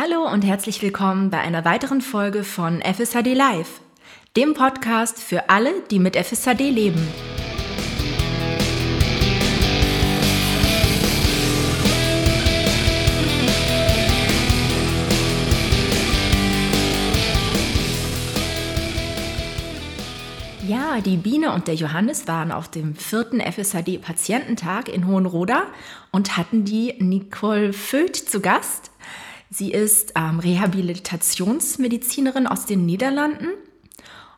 Hallo und herzlich willkommen bei einer weiteren Folge von FSHD Live, dem Podcast für alle, die mit FSHD leben. Ja, die Biene und der Johannes waren auf dem vierten FSHD-Patiententag in Hohenroda und hatten die Nicole Vöth zu Gast. Sie ist ähm, Rehabilitationsmedizinerin aus den Niederlanden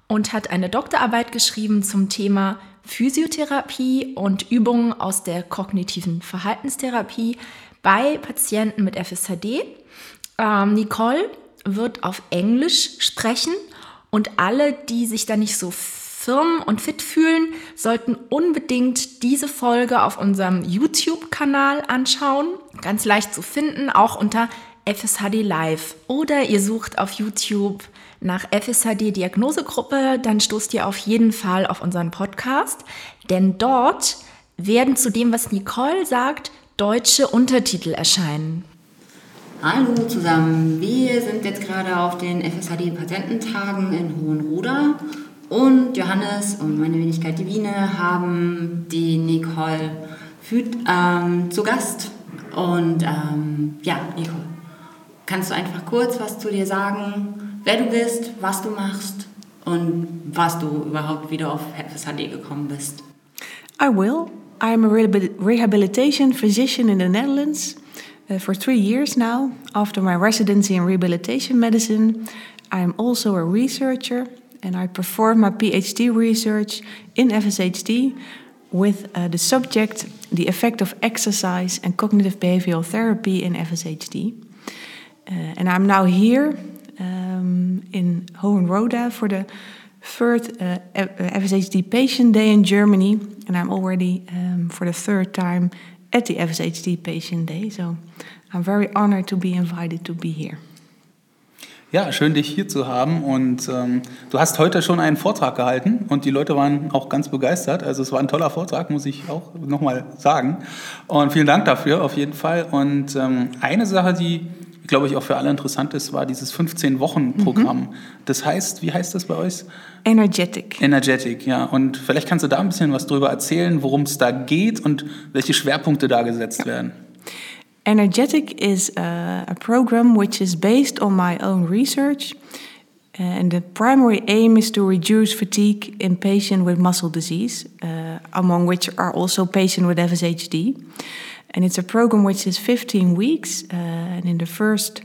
und hat eine Doktorarbeit geschrieben zum Thema Physiotherapie und Übungen aus der kognitiven Verhaltenstherapie bei Patienten mit FSHD. Ähm, Nicole wird auf Englisch sprechen und alle, die sich da nicht so firm und fit fühlen, sollten unbedingt diese Folge auf unserem YouTube-Kanal anschauen. Ganz leicht zu finden, auch unter FSHD Live. Oder ihr sucht auf YouTube nach FSHD Diagnosegruppe, dann stoßt ihr auf jeden Fall auf unseren Podcast, denn dort werden zu dem, was Nicole sagt, deutsche Untertitel erscheinen. Hallo zusammen, wir sind jetzt gerade auf den FSHD Patententagen in Hohenroda. Und Johannes und meine Wenigkeit Divine haben die Nicole Füth ähm, zu Gast. Und ähm, ja, Nicole, kannst du einfach kurz was zu dir sagen, wer du bist, was du machst und was du überhaupt wieder auf FSHD gekommen bist? I will. I'm a rehabilitation physician in the Netherlands uh, for three years now. After my residency in rehabilitation medicine, I'm also a researcher and I perform my PhD research in FSHD with uh, the subject the effect of exercise and cognitive behavioral therapy in FSHD. And I'm now here um, in Hohenroda for the third uh, FSHD Patient Day in Germany, and I'm already um, for the third time at the FSHD Patient Day. So I'm very honored to be invited to be here. Ja, schön dich hier zu haben. Und ähm, du hast heute schon einen Vortrag gehalten und die Leute waren auch ganz begeistert. Also es war ein toller Vortrag, muss ich auch nochmal sagen. Und vielen Dank dafür auf jeden Fall. Und ähm, eine Sache, die glaube ich, auch für alle interessant ist, war dieses 15-Wochen-Programm. Mhm. Das heißt, wie heißt das bei euch? Energetic. Energetic, ja. Und vielleicht kannst du da ein bisschen was drüber erzählen, worum es da geht und welche Schwerpunkte da gesetzt werden. Energetic is a, a program which is based on my own research. Uh, and the primary aim is to reduce fatigue in patients with muscle disease, uh, among which are also patients with FSHD. And it's a program which is 15 weeks. Uh, and in the first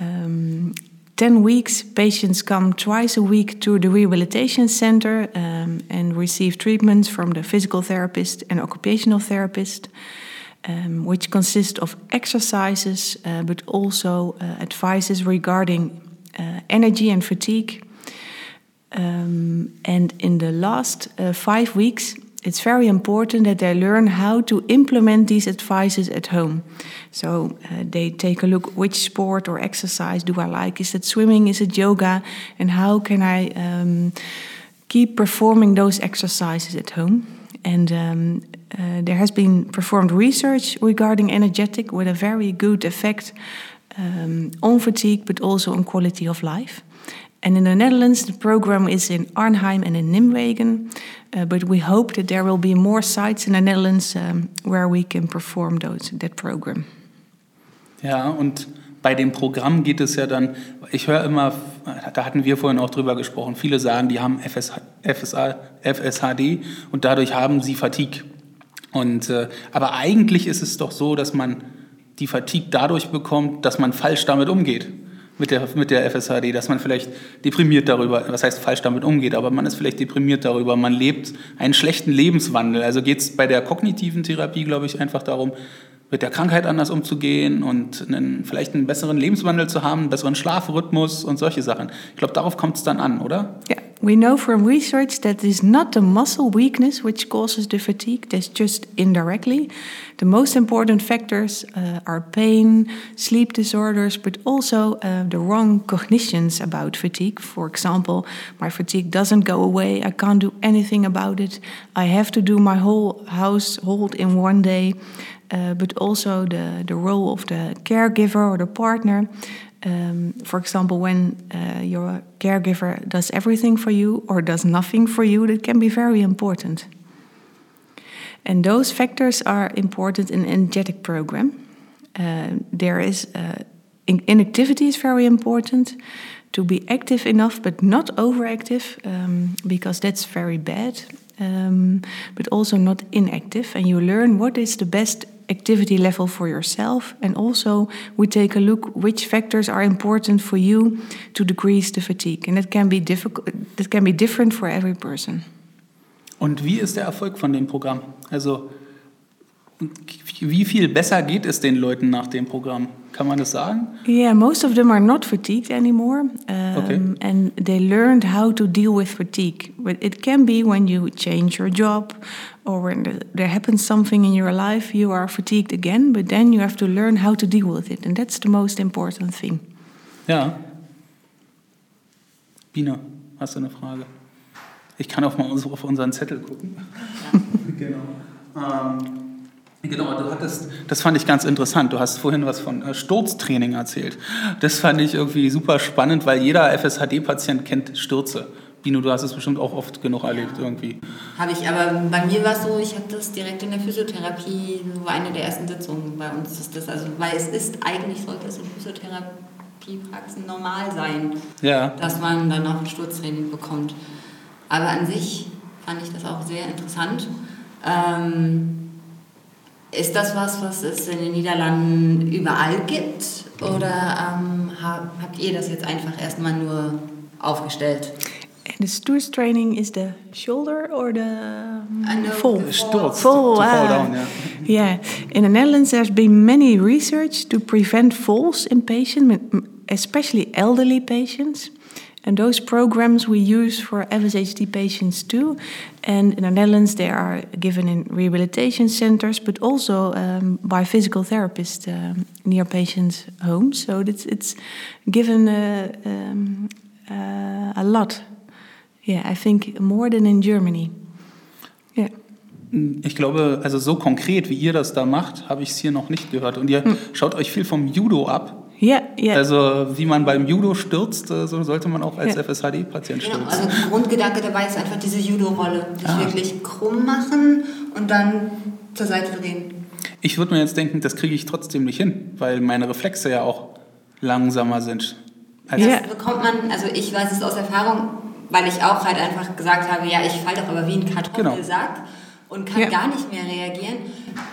um, 10 weeks, patients come twice a week to the rehabilitation center um, and receive treatments from the physical therapist and occupational therapist, um, which consist of exercises uh, but also uh, advices regarding uh, energy and fatigue. Um, and in the last uh, five weeks, it's very important that they learn how to implement these advices at home. So uh, they take a look which sport or exercise do I like? Is it swimming? Is it yoga? And how can I um, keep performing those exercises at home? And um, uh, there has been performed research regarding energetic with a very good effect um, on fatigue, but also on quality of life. And in the Netherlands, the program is in Arnhem and in Nimwegen. Uh, but we hope that there will be more sites in the Netherlands um, where we can perform those, that program. Ja, und bei dem Programm geht es ja dann, ich höre immer, da hatten wir vorhin auch drüber gesprochen, viele sagen, die haben FSH, FSA, FSHD und dadurch haben sie Fatigue. Und, äh, aber eigentlich ist es doch so, dass man die Fatigue dadurch bekommt, dass man falsch damit umgeht mit der, mit der FSHD, dass man vielleicht deprimiert darüber, was heißt falsch damit umgeht, aber man ist vielleicht deprimiert darüber, man lebt einen schlechten Lebenswandel. Also geht es bei der kognitiven Therapie, glaube ich, einfach darum, mit der Krankheit anders umzugehen und einen, vielleicht einen besseren Lebenswandel zu haben, einen besseren Schlafrhythmus und solche Sachen. Ich glaube, darauf kommt es dann an, oder? Ja, we know from research that it's not the muscle weakness which causes the fatigue, that's just indirectly. The most important factors uh, are pain, sleep disorders, but also uh, the wrong cognitions about fatigue. For example, my fatigue doesn't go away, I can't do anything about it, I have to do my whole household in one day. Uh, but also the, the role of the caregiver or the partner. Um, for example, when uh, your caregiver does everything for you or does nothing for you, that can be very important. And those factors are important in energetic program. Uh, there is uh, in inactivity is very important to be active enough but not overactive um, because that's very bad um, but also not inactive and you learn what is the best activity level for yourself. And also we take a look which factors are important for you to decrease the fatigue. And that can be difficult that can be different for every person. Und wie ist der Erfolg von dem Programm? Also wie viel besser geht es den Leuten nach dem Programm? Kann man das sagen? Yeah, most of them are not fatigued anymore. Um, okay. And they learned how to deal with fatigue. But it can be when you change your job or when there happens something in your life, you are fatigued again. But then you have to learn how to deal with it. And that's the most important thing. Ja. Bina, hast du eine Frage? Ich kann auch mal auf unseren Zettel gucken. Genau. Ähm, Genau, du hattest, das fand ich ganz interessant. Du hast vorhin was von äh, Sturztraining erzählt. Das fand ich irgendwie super spannend, weil jeder FSHD-Patient kennt Stürze. Bino, du hast es bestimmt auch oft genug ja. erlebt irgendwie. Habe ich, aber bei mir war es so, ich habe das direkt in der Physiotherapie, so eine der ersten Sitzungen bei uns ist das, also weil es ist eigentlich sollte es in Physiotherapiepraxen normal sein, ja. dass man dann auch ein Sturztraining bekommt. Aber an sich fand ich das auch sehr interessant. Ähm, ist das was, was es in den Niederlanden überall gibt? Oder ähm, habt ihr das jetzt einfach erstmal nur aufgestellt? And the Sturz training is the shoulder or the fall? Sturz, fall, to, to fall down, yeah. yeah. In the Netherlands, there's been many research to prevent falls in patients, especially elderly patients. And those programs we use for FSHD patients too. And in the Netherlands, they are given in rehabilitation centers, but also um, by physical therapists um, near patients' homes. So it's, it's given uh, um, uh, a lot. Yeah, I think more than in Germany. Yeah. Ich glaube, also so konkret, wie ihr das da macht, habe ich es hier noch nicht gehört. Und ihr hm. schaut euch viel vom Judo ab. Ja, ja. Also wie man beim Judo stürzt, äh, so sollte man auch als ja. FSHD-Patient genau, stürzen. Also der Grundgedanke dabei ist einfach diese Judo-Rolle. Sich ah. wirklich krumm machen und dann zur Seite drehen. Ich würde mir jetzt denken, das kriege ich trotzdem nicht hin, weil meine Reflexe ja auch langsamer sind. Also das bekommt man, also ich weiß es aus Erfahrung, weil ich auch halt einfach gesagt habe, ja, ich falle doch aber wie ein Kartoffelsack. Genau und kann ja. gar nicht mehr reagieren.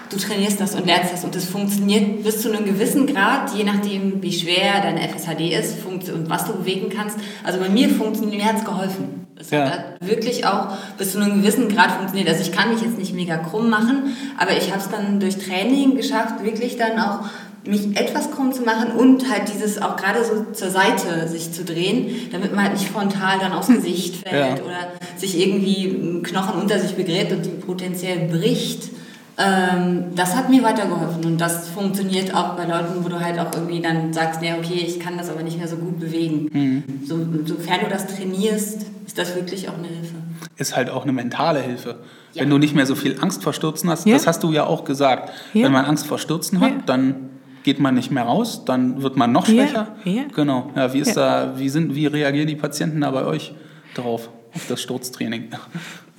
Du trainierst das und lernst das und das funktioniert bis zu einem gewissen Grad, je nachdem, wie schwer dein FSHD ist und was du bewegen kannst. Also bei mir funktioniert, mir hat es geholfen. Es ja. hat wirklich auch bis zu einem gewissen Grad funktioniert. Also ich kann mich jetzt nicht mega krumm machen, aber ich habe es dann durch Training geschafft, wirklich dann auch mich etwas krumm zu machen und halt dieses auch gerade so zur Seite sich zu drehen, damit man halt nicht frontal dann aufs Gesicht fällt ja. oder sich irgendwie ein Knochen unter sich begräbt und die potenziell bricht. Ähm, das hat mir weitergeholfen und das funktioniert auch bei Leuten, wo du halt auch irgendwie dann sagst, ja okay, ich kann das aber nicht mehr so gut bewegen. Mhm. So, sofern du das trainierst, ist das wirklich auch eine Hilfe. Ist halt auch eine mentale Hilfe. Ja. Wenn du nicht mehr so viel Angst vor Stürzen hast, ja. das hast du ja auch gesagt. Ja. Wenn man Angst vor Stürzen hat, dann geht man nicht mehr raus, dann wird man noch schwächer. Ja, Genau. Ja, wie ist da, wie sind, wie reagieren die Patienten da bei euch drauf, auf das Sturztraining?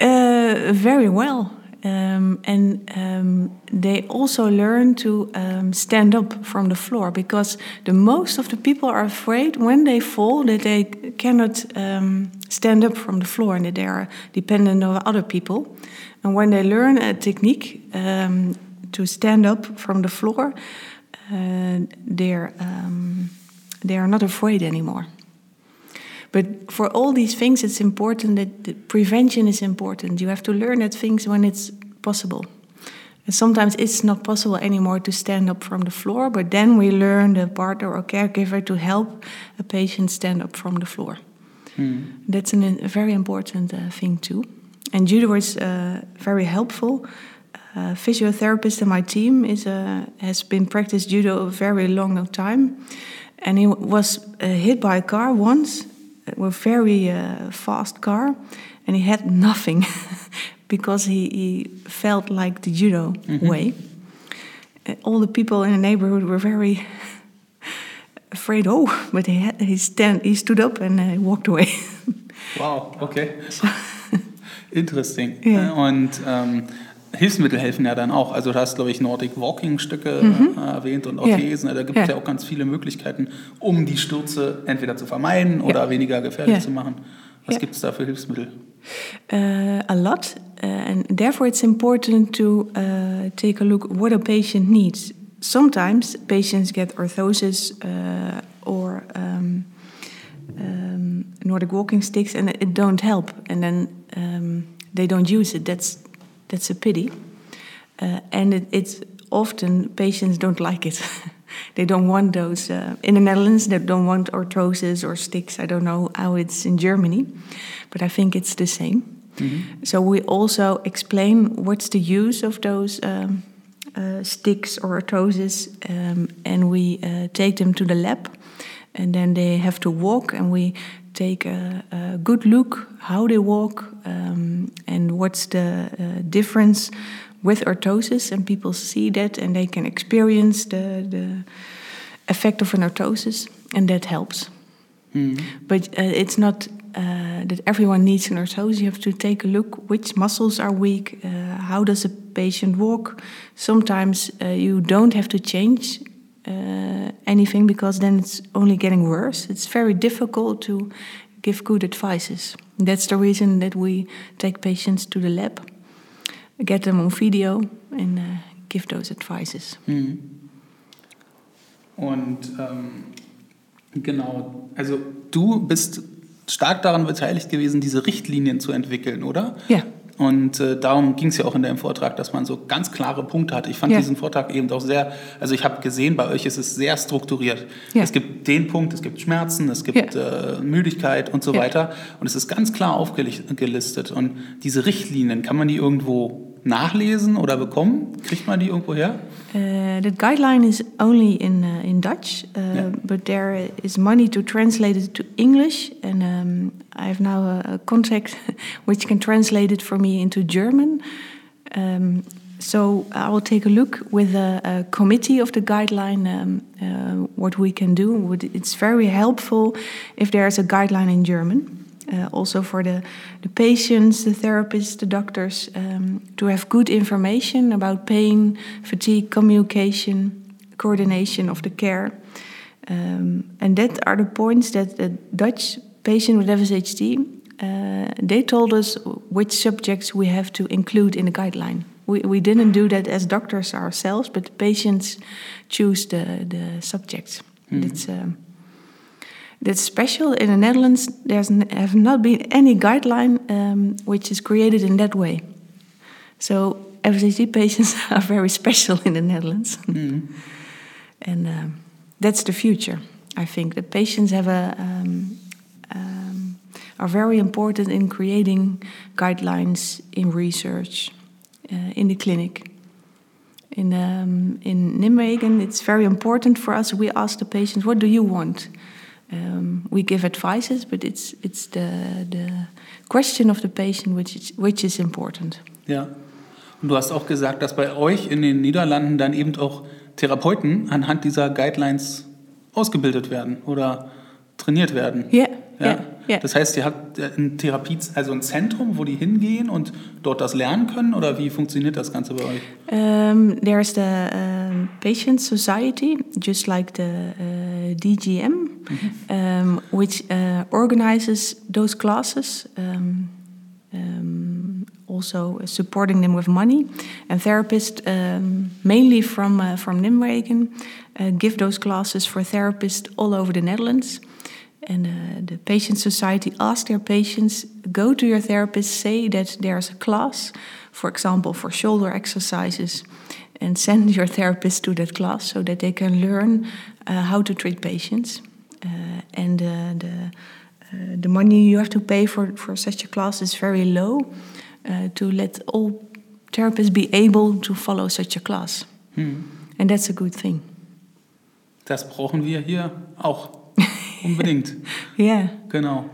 Uh, very well. Um, and um, they also learn to um, stand up from the floor because the most of the people are afraid when they fall that they cannot um, stand up from the floor and that they are dependent on other people. And when they learn a technique to stand up from the floor, they're um, they are not afraid anymore. But for all these things, it's important that prevention is important. You have to learn that things when it's possible. And sometimes it's not possible anymore to stand up from the floor, but then we learn the partner or caregiver to help a patient stand up from the floor. Mm. That's an, a very important uh, thing too. And judo is uh, very helpful uh, physiotherapist in my team is a, has been practiced judo a very long time, and he was uh, hit by a car once, It was a very uh, fast car, and he had nothing because he, he, felt like the judo mm -hmm. way. Uh, all the people in the neighborhood were very afraid, oh, but he, had, he, stand, he stood up and uh, walked away. wow, okay. Interesting. Ja. Und ähm, Hilfsmittel helfen ja dann auch. Also du hast, glaube ich, Nordic Walking Stücke äh, erwähnt und Ja. Orthesen. Da gibt es ja. Ja. auch ganz viele Möglichkeiten, um die Stürze entweder zu vermeiden oder weniger gefährlich Ja. zu machen. Was Ja. gibt es da für Hilfsmittel? Uh, a lot, uh, and therefore it's important to uh, take a look what a patient needs. Sometimes patients get orthosis uh, or um, um, Nordic walking sticks, and it don't help, and then um, they don't use it. That's that's a pity, uh, and it, it's often patients don't like it. they don't want those uh, in the Netherlands. They don't want orthoses or sticks. I don't know how it's in Germany, but I think it's the same. So we also explain what's the use of those um, uh, sticks or orthoses, um, and we uh, take them to the lab, and then they have to walk, and we take a, a good look how they walk um, and what's the uh, difference with orthosis, and people see that and they can experience the the effect of an orthosis, and that helps. But uh, it's not uh, that everyone needs an orthosis. You have to take a look which muscles are weak, uh, how does a patient walk. Sometimes uh, you don't have to change uh, anything because then it's only getting worse. It's very difficult to give good advices. That's the reason that we take patients to the lab, get them on video, and uh, give those advices. Und ähm, genau, also du bist stark daran beteiligt gewesen, diese Richtlinien zu entwickeln, oder? Ja. Und äh, darum ging es ja auch in deinem Vortrag, dass man so ganz klare Punkte hat. Ich fand Ja. diesen Vortrag eben doch sehr, also ich habe gesehen, bei euch ist es sehr strukturiert. Ja. Es gibt den Punkt, es gibt Schmerzen, es gibt äh, Müdigkeit und so Ja. weiter. Und es ist ganz klar aufgelistet. Und diese Richtlinien, kann man die irgendwo nachlesen oder bekommen? Kriegt man die irgendwo her? Uh, that guideline is only in uh, in Dutch, uh, Yeah. but there is money to translate it to English, and um, I have now a, a contact which can translate it for me into German. Um, so I will take a look with a, a committee of the guideline um, uh, what we can do. It's very helpful if there is a guideline in German. Uh, also for the, the patients, the therapists, the doctors, um, to have good information about pain, fatigue, communication, coordination of the care. Um, and that are the points that the Dutch patient with FSHD, uh, they told us which subjects we have to include in the guideline. We, we didn't do that as doctors ourselves, but the patients choose the, the subjects. That's, um, that's special. In the Netherlands, there's have not been any guideline um, which is created in that way. So FSHD patients are very special in the Netherlands, and um, that's the future. I think the patients have a um, um, are very important in creating guidelines in research uh, in the clinic. In um, in Nijmegen, it's very important for us. We ask the patients, "What do you want?" Um, we give advices, but it's it's the the question of the patient which is, which is important. Ja. Und du hast auch gesagt, dass bei euch in den Niederlanden dann eben auch Therapeuten anhand dieser Guidelines ausgebildet werden oder trainiert werden. Ja, Ja. ja, ja. Das heißt, ihr habt ein Therapie, also ein Zentrum, wo die hingehen und dort das lernen können oder wie funktioniert das Ganze bei euch? Um, there's the um, patient society, just like the uh, DGM, um, which uh, organizes those classes, um, um, also supporting them with money. And therapists, um, mainly from uh, from Nijmegen, uh, give those classes for therapists all over the Netherlands. And uh, the patient society asks their patients go to your therapist, say that there's a class, for example, for shoulder exercises, and send your therapist to that class so that they can learn uh, how to treat patients. Uh, and uh, the uh, the money you have to pay for, for such a class is very low uh, to let all therapists be able to follow such a class. And that's a good thing. Das brauchen wir hier auch unbedingt. Yeah. Genau.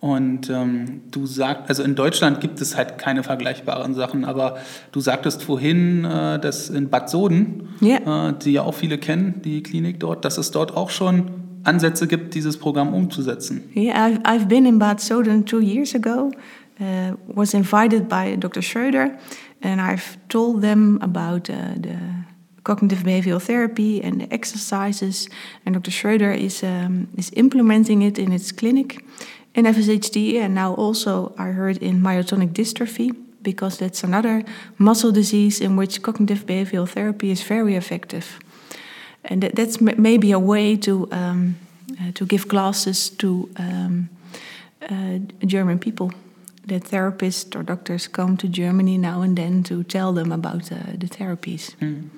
Und ähm, du sagst, also in Deutschland gibt es halt keine vergleichbaren Sachen, aber du sagtest vorhin, äh, dass in Bad Soden, Ja. äh, die ja auch viele kennen, die Klinik dort, dass es dort auch schon Ansätze gibt, dieses Programm umzusetzen. Yeah, I've, I've been in Bad Sooden two years ago, uh, was invited by Dr. Schroeder, and I've told them about uh, the cognitive behavioral therapy and the exercises. And Dr. Schroeder is, um, is implementing it in its clinic in FSHD, and now also I heard in myotonic dystrophy, because that's another muscle disease in which cognitive behavioral therapy is very effective. And that, that's maybe a way to, um, uh, to give classes to um, uh, German people. That therapists or doctors come to Germany now and then to tell them about uh, the therapies. Hm.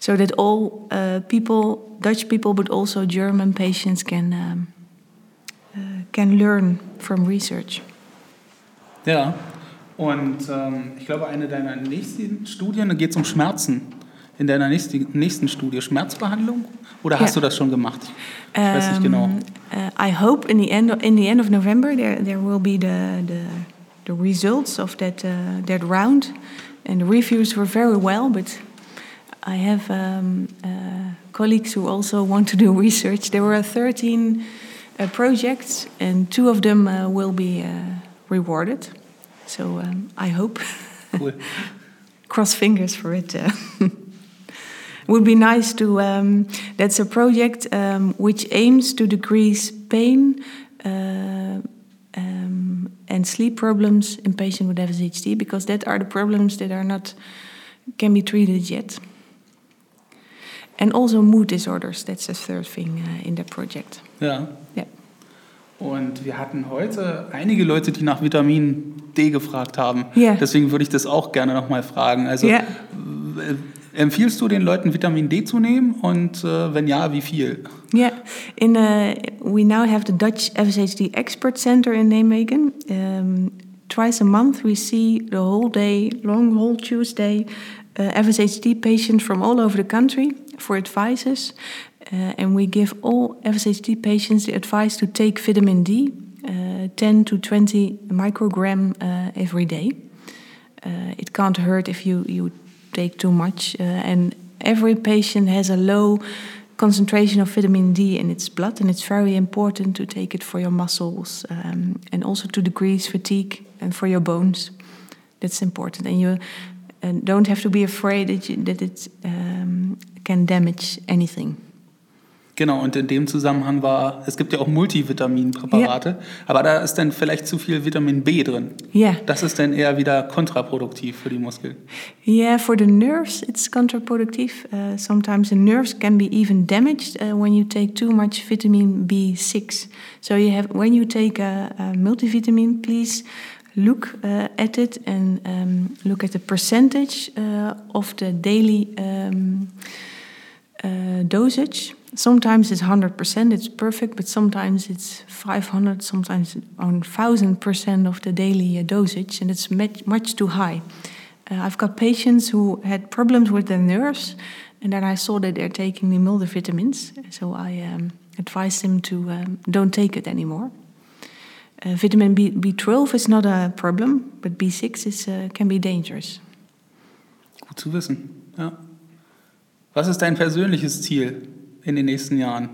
So that all uh, people, Dutch people, but also German patients can, um, uh, can learn from research. Ja, und ähm, ich glaube, eine deiner nächsten Studien geht es um Schmerzen. In deiner nächsten, Studie Schmerzbehandlung? Oder hast du das schon gemacht? Ich weiß nicht genau. Um, uh, I hope in the end of, in the end of November there there will be the the, the results of that uh, that round, and the reviews were very well. But I have um, uh, colleagues who also want to do research. There were 13 uh, projects, and two of them uh, will be uh, rewarded. So um, I hope. Cool. cross fingers for it. Uh, would be nice to. Um, that's a project um, which aims to decrease pain uh, um, and sleep problems in patients with FSHD because that are the problems that are not can be treated yet. And also mood disorders. That's the third thing uh, in the project. Ja. Yeah. Und wir hatten heute einige Leute, die nach Vitamin D gefragt haben. Ja. Deswegen würde ich das auch gerne nochmal fragen. Also Ja. Empfiehlst du den Leuten Vitamin D zu nehmen und äh, wenn ja, wie viel? Yeah, in uh, we now have the Dutch FSHD Expert Center in Nijmegen. Um, twice a month, we see the whole day, long whole Tuesday, uh, FSHD patients from all over the country for advices, uh, and we give all FSHD patients the advice to take vitamin D, uh, 10 to 20 microgram uh, every day. Uh, it can't hurt if you, you take too much. Uh, and every patient has a low concentration of vitamin D in its blood, and it's very important to take it for your muscles um, and also to decrease fatigue and for your bones. That's important. And you uh, don't have to be afraid that, you, that it um, can damage anything. Genau, und in dem Zusammenhang war, es gibt ja auch Multivitaminpräparate, aber da ist dann vielleicht zu viel Vitamin B drin. Yeah. Das ist dann eher wieder kontraproduktiv für die Muskeln. Yeah, for the nerves, it's counterproductive. Uh, sometimes the nerves can be even damaged uh, when you take too much vitamin B6. So you have when you take a, a multivitamin, please look uh, at it and um, look at the percentage uh, of the daily um, uh, dosage. Sometimes it's 100%, it's perfect, but sometimes it's 500, sometimes 1000% of the daily uh, dosage, and it's much, much too high. Uh, I've got patients who had problems with their nerves, and then I saw that they're taking the multivitamins, so I um, advised them to um, don't take it anymore. Uh, vitamin B, B12 is not a problem, but B6 is, uh, can be dangerous. Gut zu wissen. Ja. Was ist dein persönliches Ziel in den nächsten Jahren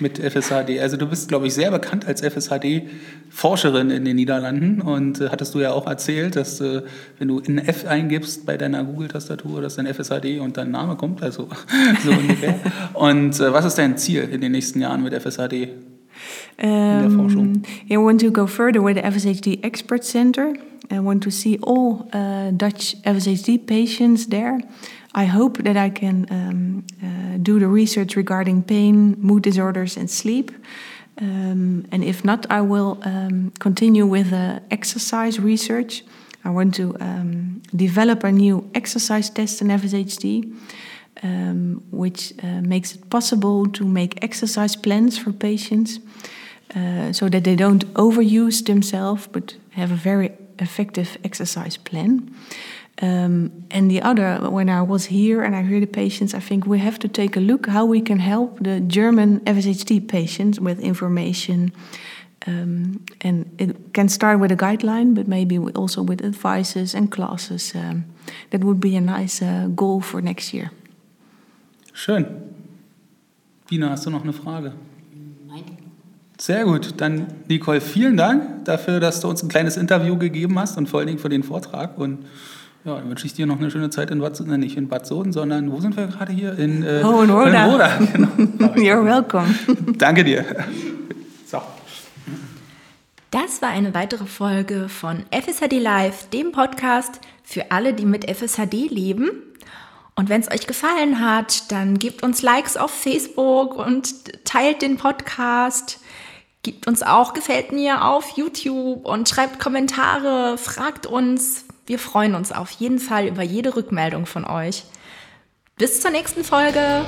mit FSHD? Also du bist, glaube ich, sehr bekannt als FSHD-Forscherin in den Niederlanden und äh, hattest du ja auch erzählt, dass äh, wenn du in F eingibst bei deiner Google-Tastatur, dass dann FSHD und dein Name kommt, also so ungefähr. Und äh, was ist dein Ziel in den nächsten Jahren mit FSHD? der Forschung. Um, yeah, I want to go further with the FSHD Expert Center. I want to see all uh, Dutch FSHD patients there. I hope that I can um, uh, do the research regarding pain, mood disorders, and sleep. Um, and if not, I will um, continue with uh, exercise research. I want to um, develop a new exercise test in FSHD, um, which uh, makes it possible to make exercise plans for patients uh, so that they don't overuse themselves but have a very effective exercise plan. Um, and the other, when I was here and I hear the patients, I think we have to take a look how we can help the German FSHD patients with information. Um, and it can start with a guideline, but maybe also with advices and classes. Um, that would be a nice uh, goal for next year. Schön. Bina, hast du noch eine Frage? Nein. Sehr gut. Dann, Nicole, vielen Dank dafür, dass du uns ein kleines Interview gegeben hast und vor allen Dingen für den Vortrag. Und ja, dann wünsche ich dir noch eine schöne Zeit in Bad, Soden, nicht in Bad Soden, sondern wo sind wir gerade hier? In äh, Hohenroda. Hohenroda genau. You're welcome. Danke dir. So. Das war eine weitere Folge von FSHD Live, dem Podcast für alle, die mit FSHD leben. Und wenn es euch gefallen hat, dann gebt uns Likes auf Facebook und teilt den Podcast. Gebt uns auch Gefällt mir auf YouTube und schreibt Kommentare, fragt uns. Wir freuen uns auf jeden Fall über jede Rückmeldung von euch. Bis zur nächsten Folge.